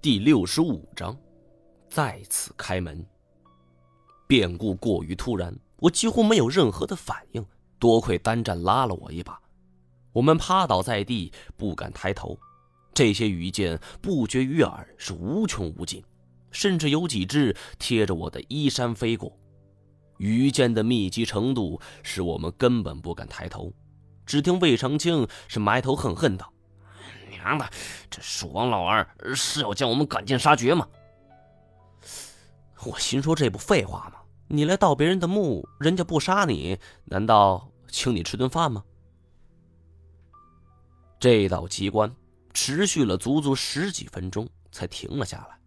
第六十五章，再次开门。变故过于突然，我几乎没有任何的反应。多亏单战拉了我一把，我们趴倒在地，不敢抬头。这些羽箭不绝于耳，是无穷无尽，甚至有几只贴着我的衣衫飞过。羽箭的密集程度使我们根本不敢抬头。只听魏长青是埋头恨恨道。娘的，这蜀王老二是要将我们赶尽杀绝吗？我心说这不废话吗？你来盗别人的墓，人家不杀你，难道请你吃顿饭吗？这道机关持续了足足十几分钟才停了下来。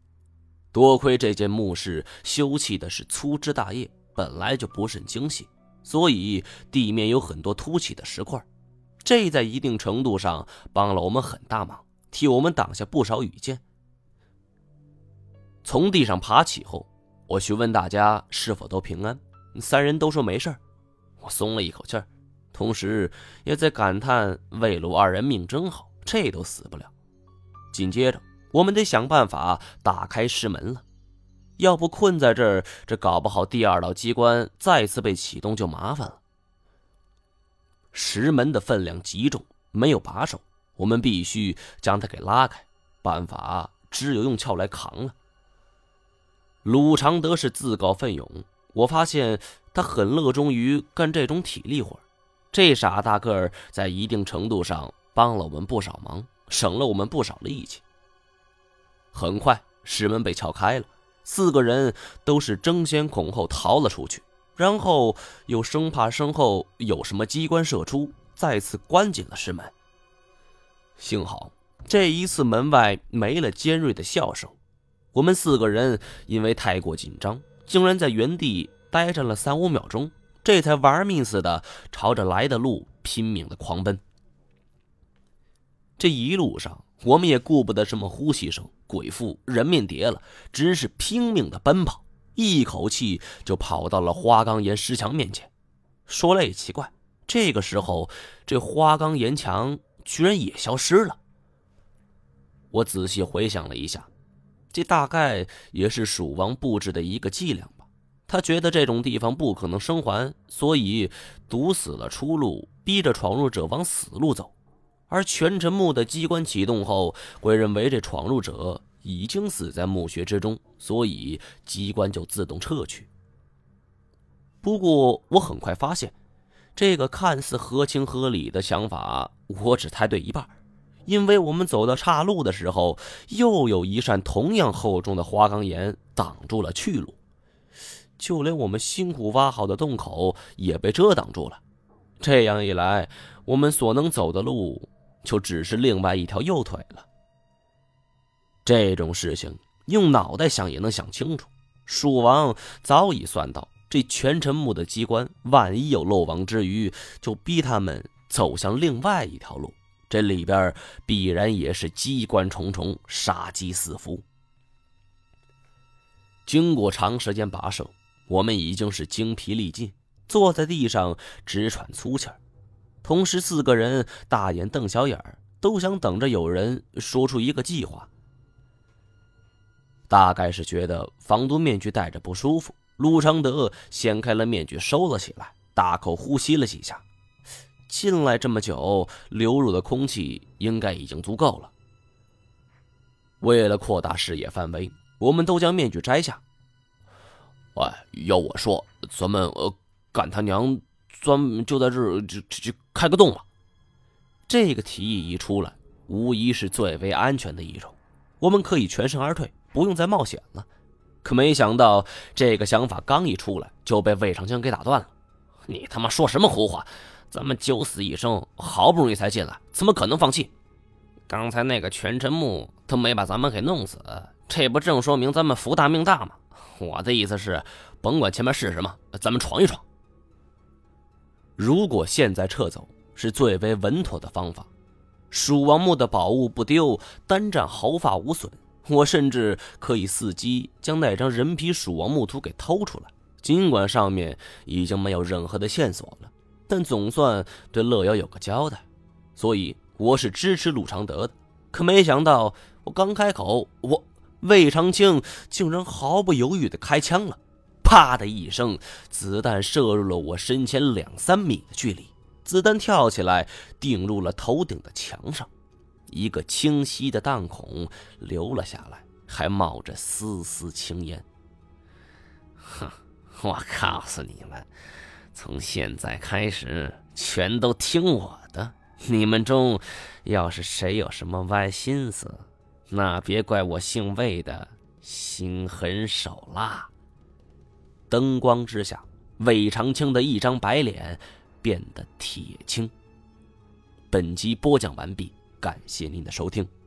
多亏这间墓室修砌的是粗枝大叶，本来就不甚精细，所以地面有很多凸起的石块。这在一定程度上帮了我们很大忙，替我们挡下不少羽箭。从地上爬起后，我询问大家是否都平安，三人都说没事我松了一口气儿，同时也在感叹魏鲁二人命真好，这都死不了。紧接着，我们得想办法打开石门了，要不困在这儿，这搞不好第二道机关再次被启动就麻烦了。石门的分量极重，没有把手，我们必须将它给拉开。办法只有用撬来扛了。鲁常德是自告奋勇，我发现他很热衷于干这种体力活。这傻大个儿在一定程度上帮了我们不少忙，省了我们不少力气。很快，石门被撬开了，四个人都是争先恐后逃了出去。然后又生怕身后有什么机关射出，再次关紧了石门。幸好这一次门外没了尖锐的笑声，我们四个人因为太过紧张，竟然在原地呆站了三五秒钟，这才玩命似的朝着来的路拼命的狂奔。这一路上，我们也顾不得什么呼吸声、鬼附、人面蝶了，只是拼命的奔跑。一口气就跑到了花岗岩石墙面前。说来也奇怪，这个时候这花岗岩墙居然也消失了。我仔细回想了一下，这大概也是蜀王布置的一个伎俩吧。他觉得这种地方不可能生还，所以堵死了出路，逼着闯入者往死路走。而全辰墓的机关启动后，会认为这闯入者。已经死在墓穴之中，所以机关就自动撤去。不过，我很快发现，这个看似合情合理的想法，我只猜对一半，因为我们走到岔路的时候，又有一扇同样厚重的花岗岩挡住了去路，就连我们辛苦挖好的洞口也被遮挡住了。这样一来，我们所能走的路就只是另外一条右腿了。这种事情用脑袋想也能想清楚。蜀王早已算到，这全辰墓的机关万一有漏网之鱼，就逼他们走向另外一条路。这里边必然也是机关重重，杀机四伏。经过长时间跋涉，我们已经是精疲力尽，坐在地上直喘粗气儿。同时，四个人大眼瞪小眼儿，都想等着有人说出一个计划。大概是觉得防毒面具戴着不舒服，陆昌德掀开了面具，收了起来，大口呼吸了几下。进来这么久，流入的空气应该已经足够了。为了扩大视野范围，我们都将面具摘下。哎，要我说，咱们呃，干他娘，钻就在这儿，就就开个洞吧。这个提议一出来，无疑是最为安全的一种，我们可以全身而退。不用再冒险了，可没想到这个想法刚一出来就被魏长青给打断了。你他妈说什么胡话？咱们九死一生，好不容易才进来，怎么可能放弃？刚才那个全真木都没把咱们给弄死，这不正说明咱们福大命大吗？我的意思是，甭管前面是什么，咱们闯一闯。如果现在撤走是最为稳妥的方法，蜀王墓的宝物不丢，单战毫发无损。我甚至可以伺机将那张人皮鼠王木图给偷出来，尽管上面已经没有任何的线索了，但总算对乐瑶有个交代，所以我是支持陆长德的。可没想到，我刚开口，我魏长青竟然毫不犹豫的开枪了，啪的一声，子弹射入了我身前两三米的距离。子弹跳起来，顶入了头顶的墙上，一个清晰的弹孔流了下来，还冒着丝丝青烟。哼，我告诉你们，从现在开始，全都听我的。你们中要是谁有什么歪心思，那别怪我姓魏的心狠手辣。灯光之下，魏长青的一张白脸变得铁青。本集播讲完毕，感谢您的收听。